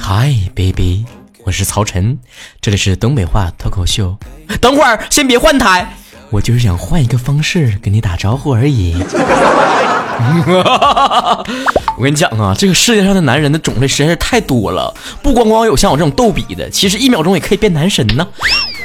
Hi baby，我是曹晨，这里是东北话脱口秀。等会儿先别换台，我就是想换一个方式跟你打招呼而已。我跟你讲啊，这个世界上的男人的种类实在是太多了，不光光有像我这种逗比的，其实一秒钟也可以变男神呢。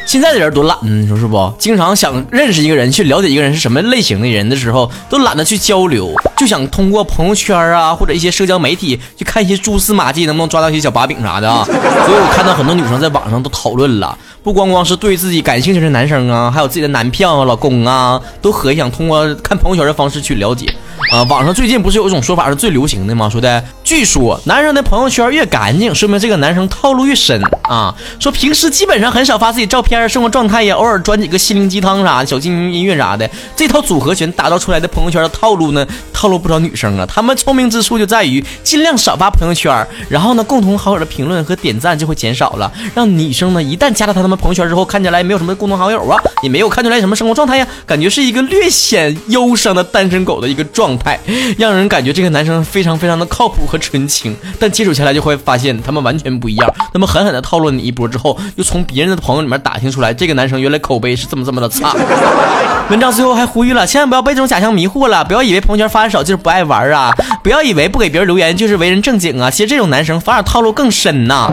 现在的人多懒，你说是不？经常想认识一个人，去了解一个人是什么类型的人的时候，都懒得去交流，就想通过朋友圈啊，或者一些社交媒体去看一些蛛丝马迹，能不能抓到一些小把柄啥的啊？所以我看到很多女生在网上都讨论了，不光光是对自己感兴趣的男生啊，还有自己的男票啊、老公啊，都很想通过看朋友圈的方式去了解。啊，网上最近不是有一种说法是最流行的吗？说的，据说男生的朋友圈越干净，说明这个男生套路越深啊。说平时基本上很少发自己照片、生活状态呀，偶尔转几个心灵鸡汤啥的、小精灵音乐啥的，这套组合拳打造出来的朋友圈的套路呢，套路不少女生啊。他们聪明之处就在于尽量少发朋友圈，然后呢，共同好友的评论和点赞就会减少了，让女生呢一旦加了他们朋友圈之后，看起来没有什么共同好友啊，也没有看出来什么生活状态呀，感觉是一个略显忧伤的单身狗的一个状态。让人感觉这个男生非常非常的靠谱和纯情，但接触下来就会发现他们完全不一样。那么狠狠的套路你一波之后，又从别人的朋友里面打听出来，这个男生原来口碑是这么这么的差。文章最后还呼吁了，千万不要被这种假象迷惑了，不要以为朋友圈发少就是不爱玩啊，不要以为不给别人留言就是为人正经啊，其实这种男生反而套路更深呐。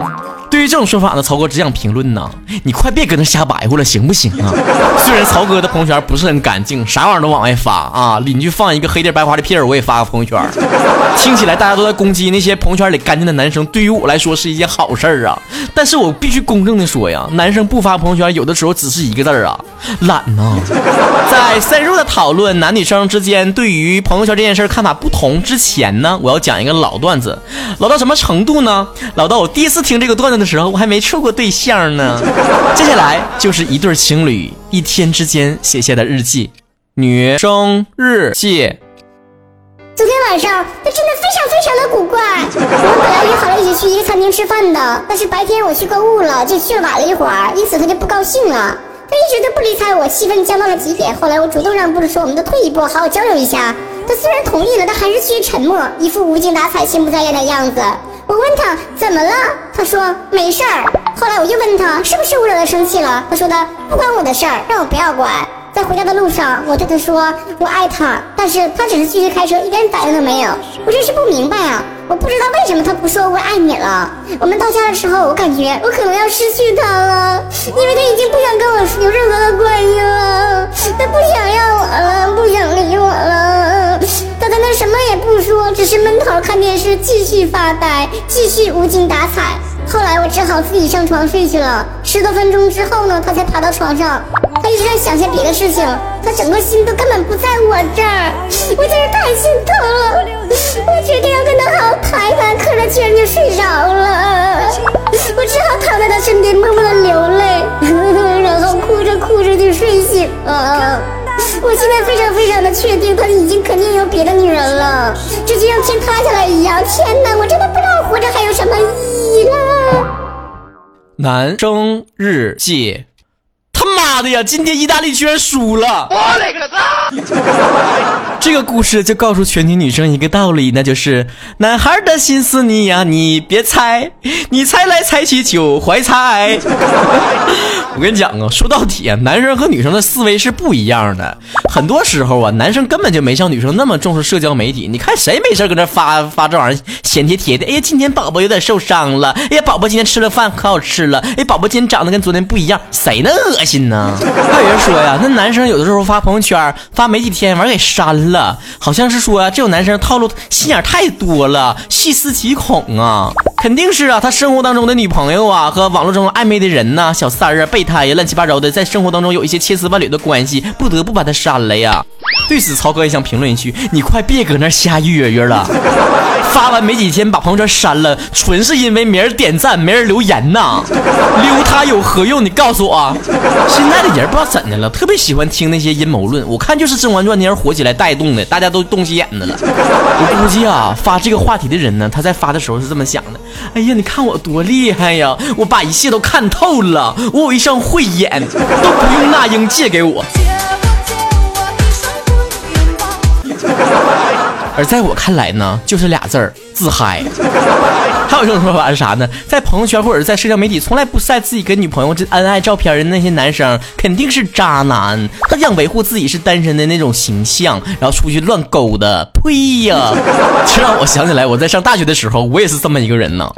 对于这种说法呢，曹哥只想评论呢，你快别搁那瞎白活了，行不行啊？虽然曹哥的朋友圈不是很干净，啥玩意儿都往外发啊，邻居放一个黑地白花的屁儿，我也发个朋友圈。听起来大家都在攻击那些朋友圈里干净的男生，对于我来说是一件好事儿啊。但是我必须公正的说呀，男生不发朋友圈，有的时候只是一个字儿啊，懒呐。在深入的讨论男女生之间对于朋友圈这件事看法不同之前呢，我要讲一个老段子，老到什么程度呢？老到我第一次听这个段子。的时候我还没处过对象呢，接下来就是一对情侣一天之间写下的日记，女生日记。昨天晚上他真的非常非常的古怪，我们本来约好了一起去一个餐厅吃饭的，但是白天我去购物了，就去晚了一会儿，因此他就不高兴了，他一直都不理睬我，气氛降到了极点。后来我主动让步，说我们都退一步，好好交流一下。他虽然同意了，但还是继续沉默，一副无精打采、心不在焉的样子。我问他怎么了，他说没事儿。后来我又问他是不是我惹他生气了，他说的不关我的事儿，让我不要管。在回家的路上，我对他说我爱他，但是他只是继续开车，一点反应都没有。我真是不明白啊，我不知道为什么他不说我爱你了。我们到家的时候，我感觉我可能要失去他了，因为他已经不想跟我有任何的关系了，看电视，继续发呆，继续无精打采。后来我只好自己上床睡去了。十多分钟之后呢，他才爬到床上，他一直在想些别的事情，他整个心都根本不在我这儿，我真是太心疼了。我决定要跟他好好谈谈，可他居然就睡着了。我只好躺在他身边，默默的流泪，然后哭着哭着就睡醒了。我现在非常非常的确定，他已经肯定有别的女人了，这就像天塌下来一样。天哪，我真的不知道活着还有什么意义了。男生日记。妈的呀！今天意大利居然输了！我勒个擦！这个故事就告诉全体女生一个道理，那就是男孩的心思你呀，你别猜，你猜来猜去就怀猜。我跟你讲啊，说到底啊，男生和女生的思维是不一样的。很多时候啊，男生根本就没像女生那么重视社交媒体。你看谁没事搁那发发这玩意儿，闲贴贴的？哎呀，今天宝宝有点受伤了。哎呀，宝宝今天吃了饭可好吃了。哎，宝宝今天长得跟昨天不一样，谁那恶心呢？还有人说呀，那男生有的时候发朋友圈，发没几天完给删了，好像是说这种男生套路心眼太多了，细思极恐啊！肯定是啊，他生活当中的女朋友啊和网络中暧昧的人呐，小三儿啊、备胎呀、乱七八糟的，在生活当中有一些千丝万缕的关系，不得不把他删了呀。对此，曹哥也想评论一句：你快别搁那瞎约约了。发完没几天把朋友圈删了，纯是因为没人点赞、没人留言呐。留他有何用？你告诉我。现在的人不知道怎的了，特别喜欢听那些阴谋论。我看就是《甄嬛传》那人火起来带动的，大家都动起眼子了。我估计啊，发这个话题的人呢，他在发的时候是这么想的：哎呀，你看我多厉害呀！我把一切都看透了，我有一双慧眼，都不用那英借给我。而在我看来呢，就是俩字儿自嗨。还有一种说法是啥呢？在朋友圈或者在社交媒体从来不晒自己跟女朋友这恩爱照片的那些男生，肯定是渣男。他想维护自己是单身的那种形象，然后出去乱勾的。呸呀！这让我想起来，我在上大学的时候，我也是这么一个人呢。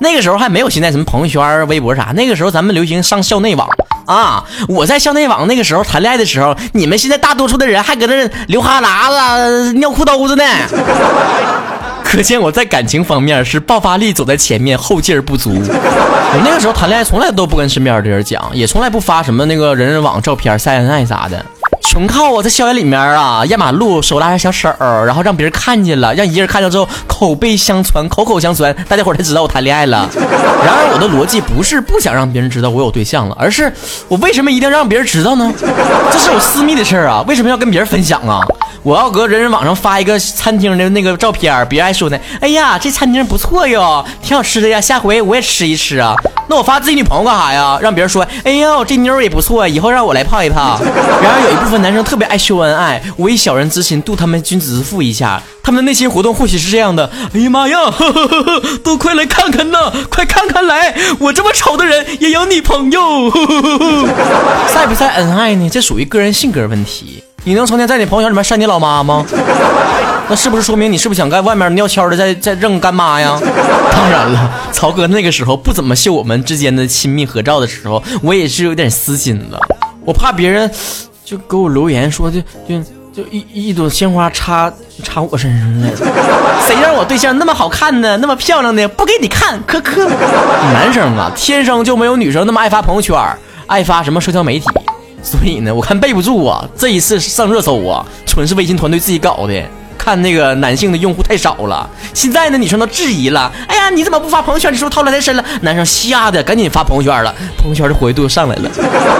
那个时候还没有现在什么朋友圈、微博啥，那个时候咱们流行上校内网啊。我在校内网那个时候谈恋爱的时候，你们现在大多数的人还搁那流哈喇子、尿裤兜子呢。可见我在感情方面是爆发力走在前面，后劲儿不足。我那个时候谈恋爱从来都不跟身边的人讲，也从来不发什么那个人人网照片、晒恩爱啥的。纯靠我在校园里面啊，压马路手拉着小手，然后让别人看见了，让一个人看到之后口碑相传，口口相传，大家伙才知道我谈恋爱了。然而我的逻辑不是不想让别人知道我有对象了，而是我为什么一定要让别人知道呢？这是我私密的事儿啊，为什么要跟别人分享啊？我要搁人人网上发一个餐厅的那个照片，别人还说呢，哎呀，这餐厅不错哟，挺好吃的呀，下回我也吃一吃啊。那我发自己女朋友干啥呀？让别人说，哎呦，这妞也不错，以后让我来泡一泡。然而有一部分男生特别爱秀恩爱，我以小人之心度他们君子之腹一下，他们的内心活动或许是这样的：哎呀妈呀，呵呵呵都快来看看呐，快看看来，我这么丑的人也有女朋友。晒不晒恩爱呢？这属于个人性格问题。你能成天在你朋友圈里面晒你老妈吗？那是不是说明你是不是想在外面尿悄的再再认干妈呀？当然了，曹哥那个时候不怎么秀我们之间的亲密合照的时候，我也是有点私心的，我怕别人就给我留言说就就就一一朵鲜花插插我身上了，谁让我对象那么好看呢？那么漂亮的不给你看，苛刻。男生啊，天生就没有女生那么爱发朋友圈，爱发什么社交媒体，所以呢，我看备不住啊，这一次上热搜啊，纯是微信团队自己搞的。看那个男性的用户太少了，现在呢女生都质疑了。哎呀，你怎么不发朋友圈？你是不是套路太深了？男生吓得赶紧发朋友圈了，朋友圈的活跃度上来了。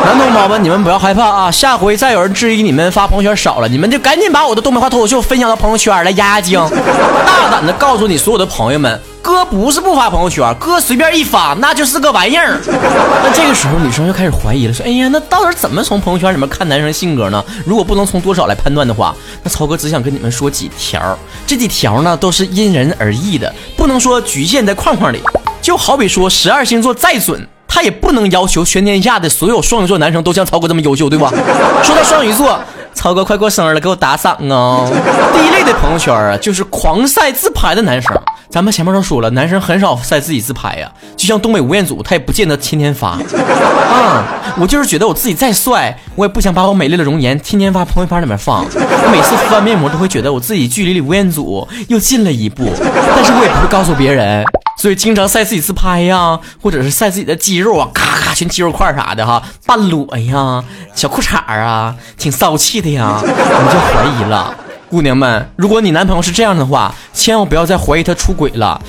男同胞们，你们不要害怕啊，下回再有人质疑你们发朋友圈少了，你们就赶紧把我的东北话脱口秀分享到朋友圈来压压惊，大胆的告诉你所有的朋友们。哥不是不发朋友圈，哥随便一发那就是个玩意儿。那这个时候女生就开始怀疑了，说：“哎呀，那到底怎么从朋友圈里面看男生性格呢？如果不能从多少来判断的话，那曹哥只想跟你们说几条。这几条呢都是因人而异的，不能说局限在框框里。就好比说十二星座再准，他也不能要求全天下的所有双鱼座男生都像曹哥这么优秀，对吧？说到双鱼座。”曹哥快过生日了，给我打赏哦！第一类的朋友圈啊，就是狂晒自拍的男生。咱们前面都说了，男生很少晒自己自拍呀，就像东北吴彦祖，他也不见得天天发。啊，我就是觉得我自己再帅，我也不想把我美丽的容颜天天发朋友圈里面放。我每次敷完面膜都会觉得我自己距离吴彦祖又近了一步，但是我也不会告诉别人。所以经常晒自己自拍呀，或者是晒自己的肌肉啊，咔咔全肌肉块啥的哈，半裸呀，小裤衩啊，挺骚气的呀，你就怀疑了。姑娘们，如果你男朋友是这样的话，千万不要再怀疑他出轨了，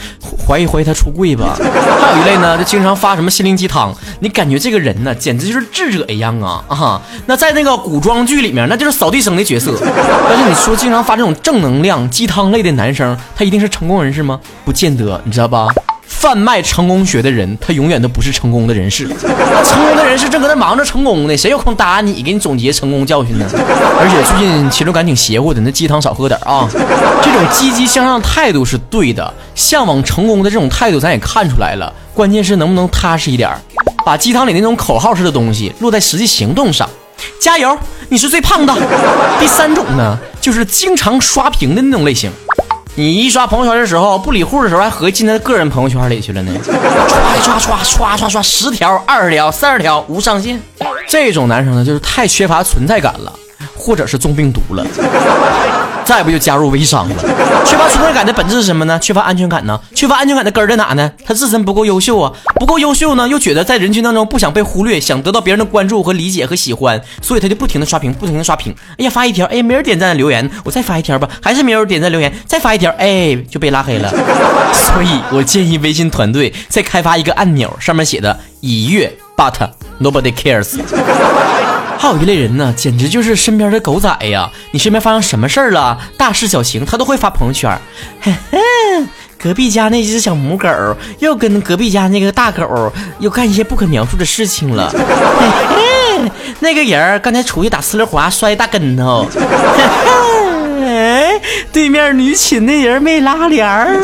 怀疑怀疑他出柜吧。还有一类呢，就经常发什么心灵鸡汤，你感觉这个人呢，简直就是智者一样啊啊！那在那个古装剧里面，那就是扫地僧的角色。但是你说经常发这种正能量鸡汤类的男生，他一定是成功人士吗？不见得，你知道吧？贩卖成功学的人，他永远都不是成功的人士。成功的人士正搁那忙着成功呢，谁有空搭你给你总结成功教训呢？而且最近禽流感挺邪乎的，那鸡汤少喝点啊。这种积极向上态度是对的，向往成功的这种态度咱也看出来了。关键是能不能踏实一点，把鸡汤里那种口号式的东西落在实际行动上。加油，你是最胖的。第三种呢，就是经常刷屏的那种类型。你一刷朋友圈的时候，不理户的时候，还合计进他个人朋友圈里去了呢。刷刷刷刷刷刷，十条、二十条、三十条，无上限。这种男生呢，就是太缺乏存在感了，或者是中病毒了。再不就加入微商了。缺乏存在感的本质是什么呢？缺乏安全感呢？缺乏安全感的根儿在哪呢？他自身不够优秀啊，不够优秀呢，又觉得在人群当中不想被忽略，想得到别人的关注和理解和喜欢，所以他就不停的刷屏，不停的刷屏。哎呀，发一条，哎，没人点赞留言，我再发一条吧，还是没人点赞留言，再发一条，哎，就被拉黑了。所以我建议微信团队再开发一个按钮，上面写的已阅，but nobody cares。还有一类人呢，简直就是身边的狗仔呀！你身边发生什么事儿了，大事小情，他都会发朋友圈。嘿嘿，隔壁家那只小母狗又跟隔壁家那个大狗又干一些不可描述的事情了。嘿嘿，那个人刚才出去打呲溜滑，摔大跟头。嘿嘿。哎，对面女寝那人没拉帘儿。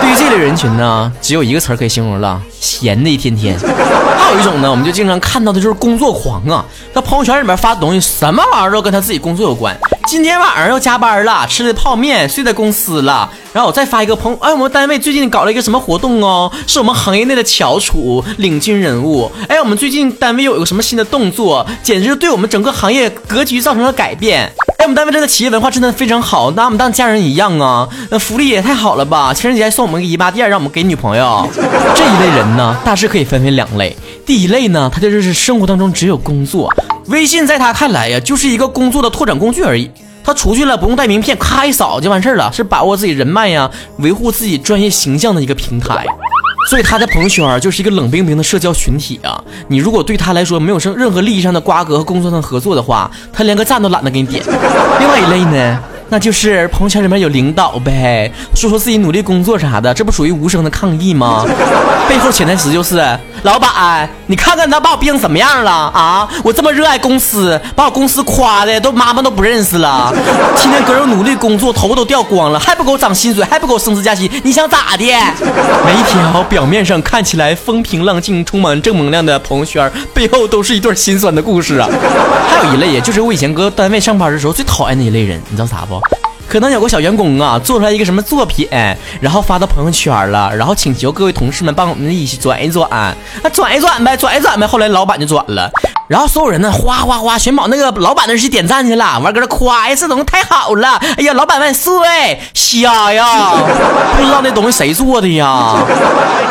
对于这类人群呢，只有一个词儿可以形容了：闲的一天天。还有一种呢，我们就经常看到的就是工作狂啊，他朋友圈里面发的东西，什么玩意儿都跟他自己工作有关。今天晚上要加班了，吃的泡面，睡在公司了。然后我再发一个朋友，哎，我们单位最近搞了一个什么活动哦，是我们行业内的翘楚、领军人物。哎，我们最近单位又有个什么新的动作，简直对我们整个行业格局造成了改变。我们单位真的企业文化真的非常好，拿我们当家人一样啊。那福利也太好了吧？情人节还送我们个姨妈垫，让我们给女朋友。这一类人呢，大致可以分为两类。第一类呢，他就是生活当中只有工作，微信在他看来呀，就是一个工作的拓展工具而已。他出去了不用带名片，咔一扫就完事儿了，是把握自己人脉呀，维护自己专业形象的一个平台。所以他的朋友圈就是一个冷冰冰的社交群体啊。你如果对他来说没有任任何利益上的瓜葛和工作上的合作的话，他连个赞都懒得给你点。另外一类呢？那就是朋友圈里面有领导呗，说说自己努力工作啥的，这不属于无声的抗议吗？背后潜台词就是，老板，你看看他把我逼成什么样了啊！我这么热爱公司，把我公司夸的都妈妈都不认识了，天天搁这努力工作，头发都掉光了，还不给我涨薪水，还不给我升职加薪，你想咋的？每一条表面上看起来风平浪静、充满正能量的朋友圈，背后都是一段心酸的故事啊！还有一类，就是我以前搁单位上班的时候最讨厌的一类人，你知道啥不？可能有个小员工啊，做出来一个什么作品，然后发到朋友圈了，然后请求各位同事们帮我们一起转一转，啊转一转呗，转一转呗。后来老板就转了，然后所有人呢哗哗哗全跑那个老板那去点赞去了，完搁这夸，哎，这东西太好了，哎呀，老板万岁，瞎呀，不知道那东西谁做的呀？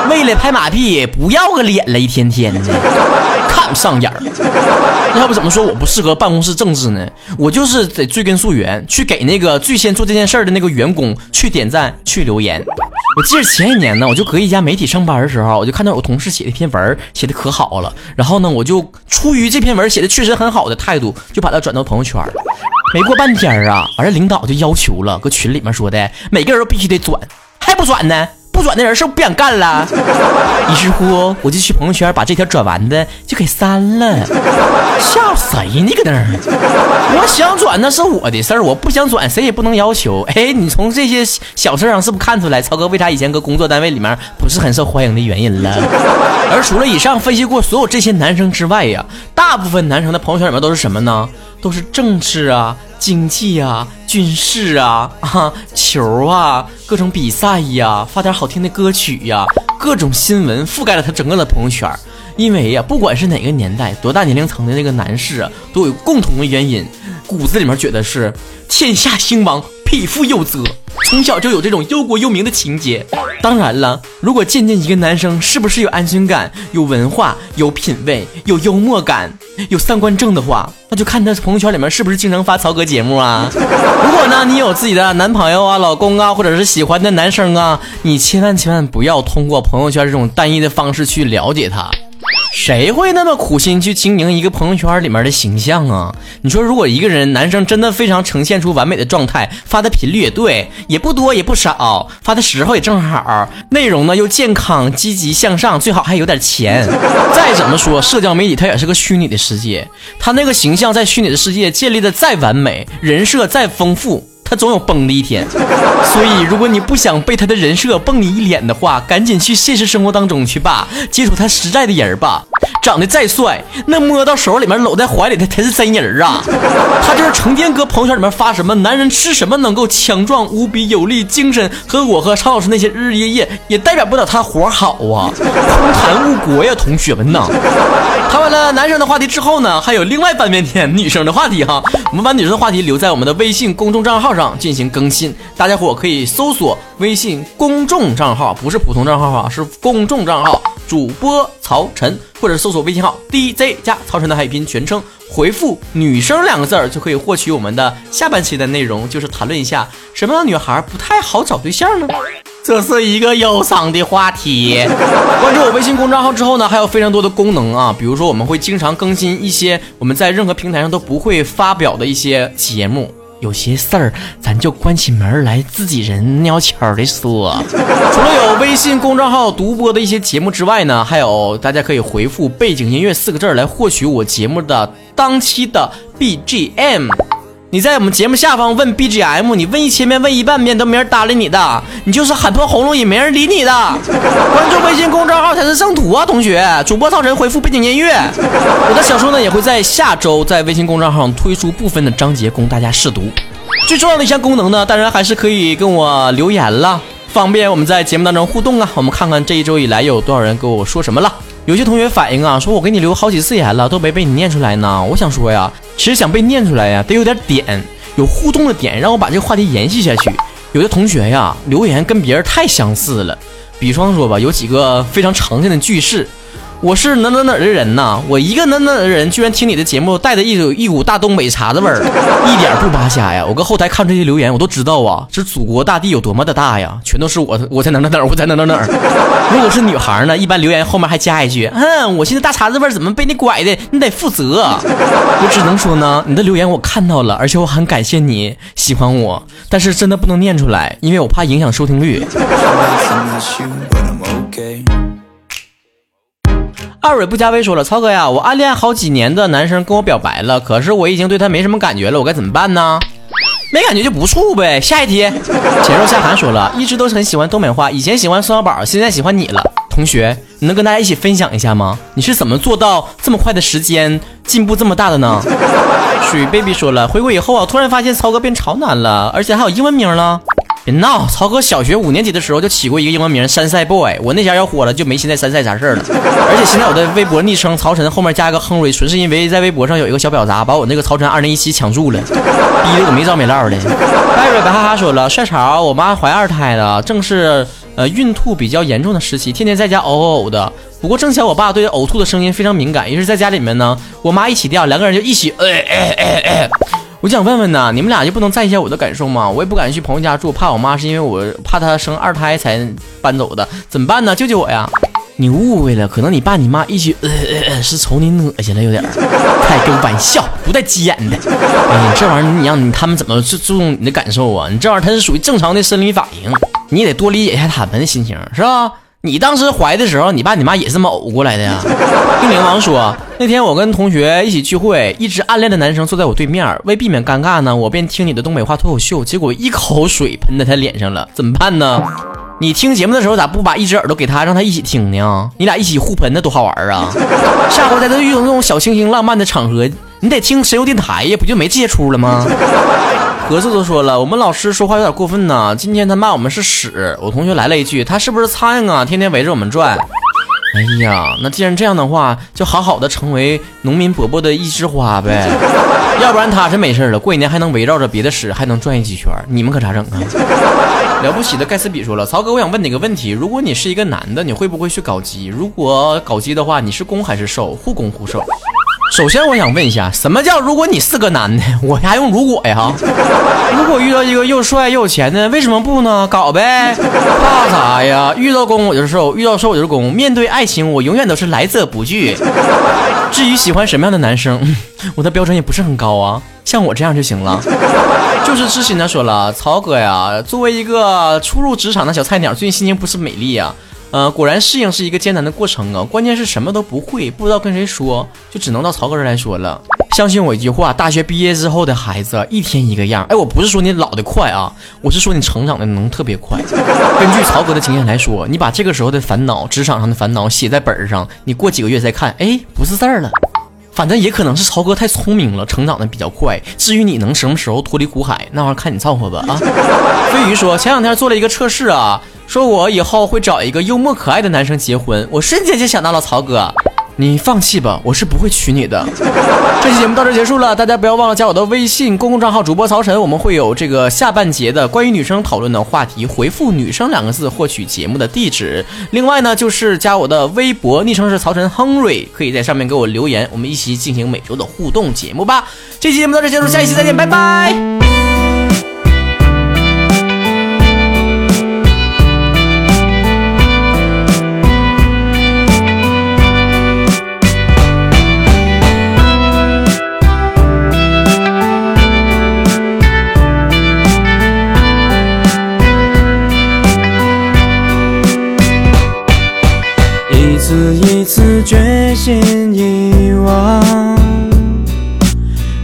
为了拍马屁，不要个脸了，一天天的。上眼儿，要不怎么说我不适合办公室政治呢？我就是得追根溯源，去给那个最先做这件事儿的那个员工去点赞、去留言。我记得前一年呢，我就搁一家媒体上班的时候，我就看到有同事写的一篇文，写的可好了。然后呢，我就出于这篇文写的确实很好的态度，就把它转到朋友圈。没过半天啊，完了领导就要求了，搁群里面说的，每个人都必须得转，还不转呢？不转的人是不是不想干了？于是乎，我就去朋友圈把这条转完的就给删了。吓谁呢？搁那儿？我想转那是我的事儿，我不想转谁也不能要求。哎，你从这些小事上是不是看出来，超哥为啥以前搁工作单位里面不是很受欢迎的原因了？而除了以上分析过所有这些男生之外呀，大部分男生的朋友圈里面都是什么呢？都是政治啊。经济啊，军事啊，啊，球啊，各种比赛呀，发点好听的歌曲呀，各种新闻覆盖了他整个的朋友圈。因为呀，不管是哪个年代、多大年龄层的那个男士啊，都有共同的原因，骨子里面觉得是天下兴亡，匹夫有责。从小就有这种忧国忧民的情节。当然了，如果鉴定一个男生是不是有安全感、有文化、有品位、有幽默感、有三观正的话，那就看他朋友圈里面是不是经常发曹格节目啊。如果呢，你有自己的男朋友啊、老公啊，或者是喜欢的男生啊，你千万千万不要通过朋友圈这种单一的方式去了解他。谁会那么苦心去经营一个朋友圈里面的形象啊？你说，如果一个人男生真的非常呈现出完美的状态，发的频率也对，也不多也不少，发的时候也正好，内容呢又健康、积极向上，最好还有点钱。再怎么说，社交媒体它也是个虚拟的世界，他那个形象在虚拟的世界建立的再完美，人设再丰富。他总有崩的一天，所以如果你不想被他的人设崩你一脸的话，赶紧去现实生活当中去吧，接触他实在的人吧。长得再帅，那摸到手里面搂在怀里的才是真人啊！他就是成天搁朋友圈里面发什么男人吃什么能够强壮无比有力精神，和我和常老师那些日日夜夜也代表不了他活好啊！空谈误国呀，同学们呐！谈完了男生的话题之后呢，还有另外半边天女生的话题哈。我们把女生的话题留在我们的微信公众账号上进行更新，大家伙可以搜索微信公众账号，不是普通账号啊，是公众账号。主播曹晨，或者搜索微信号 DJ 加曹晨的海拼全称，回复“女生”两个字儿就可以获取我们的下半期的内容，就是谈论一下什么样的女孩不太好找对象呢？这是一个忧伤的话题。关注我微信公众号之后呢，还有非常多的功能啊，比如说我们会经常更新一些我们在任何平台上都不会发表的一些节目。有些事儿，咱就关起门来自己人悄悄的说。除了有微信公众号独播的一些节目之外呢，还有大家可以回复“背景音乐”四个字来获取我节目的当期的 BGM。你在我们节目下方问 BGM，你问一千遍，问一万遍都没人搭理你的，你就是喊破喉咙也没人理你的。关注微信公众号才是正途啊，同学！主播超神回复背景音乐。我的小说呢也会在下周在微信公众号上推出部分的章节供大家试读。最重要的一项功能呢，当然还是可以跟我留言了，方便我们在节目当中互动啊。我们看看这一周以来有多少人跟我说什么了。有些同学反映啊，说我给你留好几次言了，都没被你念出来呢。我想说呀。其实想被念出来呀，得有点点，有互动的点，让我把这个话题延续下去。有的同学呀，留言跟别人太相似了，比方说吧，有几个非常常见的句式。我是哪哪哪的人呐？我一个哪哪哪的人，居然听你的节目，带着一股一股大东北碴子味儿，一点不扒瞎呀！我搁后台看这些留言，我都知道啊，这祖国大地有多么的大呀！全都是我，我在哪哪哪儿，我在哪哪哪儿。如果是女孩呢，一般留言后面还加一句：“嗯，我现在大碴子味儿怎么被你拐的？你得负责。”我只能说呢，你的留言我看到了，而且我很感谢你喜欢我，但是真的不能念出来，因为我怕影响收听率。二蕊不加微说了，曹哥呀，我暗恋好几年的男生跟我表白了，可是我已经对他没什么感觉了，我该怎么办呢？没感觉就不处呗。下一题，浅若夏寒说了，一直都是很喜欢东北话，以前喜欢宋小宝，现在喜欢你了。同学，你能跟大家一起分享一下吗？你是怎么做到这么快的时间进步这么大的呢？水 baby 说了，回国以后啊，突然发现曹哥变潮男了，而且还有英文名了。别闹！曹哥小学五年级的时候就起过一个英文名山赛 boy，我那家要火了就没现在山赛啥事儿了。而且现在我的微博昵称曹晨后面加一个亨瑞，纯是因为在微博上有一个小婊砸把我那个曹晨二零一七抢注了，逼得我没着没落的。艾瑞白哈哈说了，帅潮，我妈怀二胎了，正是呃孕吐比较严重的时期，天天在家呕呕呕的。不过正巧我爸对呕吐的声音非常敏感，于是在家里面呢，我妈一起掉，两个人就一起哎哎哎哎。我想问问呢，你们俩就不能在意一下我的感受吗？我也不敢去朋友家住，怕我妈是因为我怕她生二胎才搬走的，怎么办呢？救救我呀！你误会了，可能你爸你妈一起呃呃呃是瞅你恶心了，有点儿开个玩笑，不带急眼的。哎呀，这玩意儿你让你他们怎么注注重你的感受啊？你这玩意儿它是属于正常的生理反应，你得多理解一下他们的心情，是吧？你当时怀的时候，你爸你妈也是这么呕过来的呀？冰灵王说，那天我跟同学一起聚会，一直暗恋的男生坐在我对面，为避免尴尬呢，我便听你的东北话脱口秀，结果一口水喷在他脸上了，怎么办呢？你听节目的时候咋不把一只耳朵给他，让他一起听呢？你俩一起互喷，那多好玩啊！下回在这遇到这种小清新浪漫的场合，你得听神游电台呀，不就没这些出了吗？格子都说了，我们老师说话有点过分呢。今天他骂我们是屎，我同学来了一句，他是不是苍蝇啊？天天围着我们转。哎呀，那既然这样的话，就好好的成为农民伯伯的一枝花呗。要不然他真没事了，过几年还能围绕着别的屎还能转一几圈，你们可咋整啊？了不起的盖茨比说了，曹哥，我想问你个问题，如果你是一个男的，你会不会去搞基？如果搞基的话，你是攻还是受？互攻互受。首先，我想问一下，什么叫如果你是个男的，我还用如果呀？如果遇到一个又帅又有钱的，为什么不呢？搞呗，怕 啥呀？遇到攻我就是受，遇到受我就是攻。面对爱情，我永远都是来者不拒。至于喜欢什么样的男生，我的标准也不是很高啊，像我这样就行了。就是知心的说了，曹哥呀，作为一个初入职场的小菜鸟，最近心情不是美丽啊。呃，果然适应是一个艰难的过程啊！关键是什么都不会，不知道跟谁说，就只能到曹哥这来说了。相信我一句话，大学毕业之后的孩子一天一个样。哎，我不是说你老得快啊，我是说你成长的能特别快。根据曹哥的经验来说，你把这个时候的烦恼，职场上的烦恼写在本上，你过几个月再看，哎，不是事儿了。反正也可能是曹哥太聪明了，成长的比较快。至于你能什么时候脱离苦海，那玩意儿看你造化吧啊！飞鱼说，前两天做了一个测试啊。说我以后会找一个幽默可爱的男生结婚，我瞬间就想到了曹哥，你放弃吧，我是不会娶你的。这期节目到这结束了，大家不要忘了加我的微信公共账号主播曹晨，我们会有这个下半节的关于女生讨论的话题，回复“女生”两个字获取节目的地址。另外呢，就是加我的微博，昵称是曹晨亨瑞，可以在上面给我留言，我们一起进行每周的互动节目吧。这期节目到这结束，下一期再见，拜拜。次决心遗忘。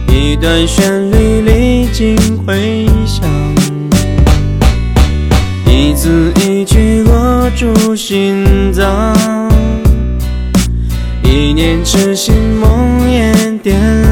一段旋律历经回响，一字一句握住心脏，一念痴心梦魇颠。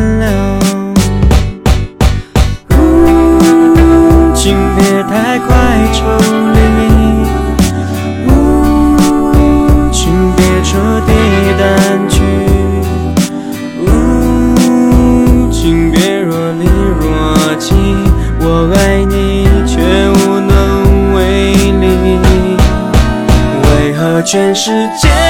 全世界。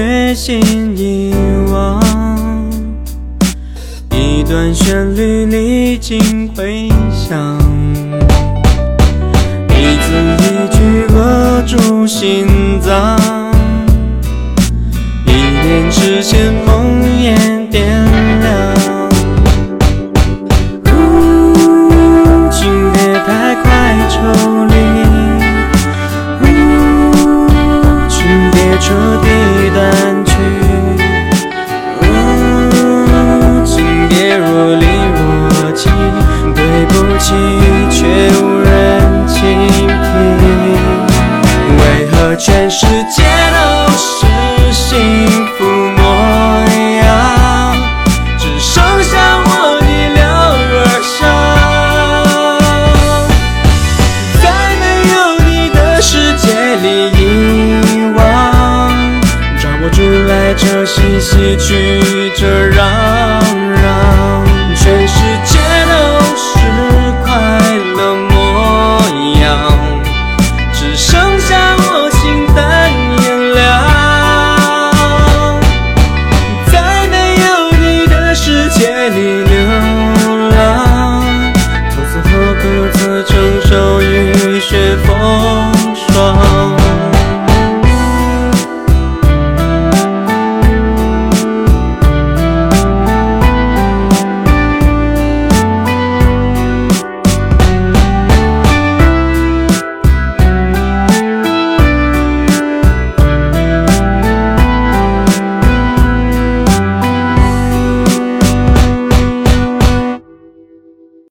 决心遗忘，一段旋律历经回响，一字一句扼住心脏，一念之间，梦魇点亮。请别太快抽离。世界。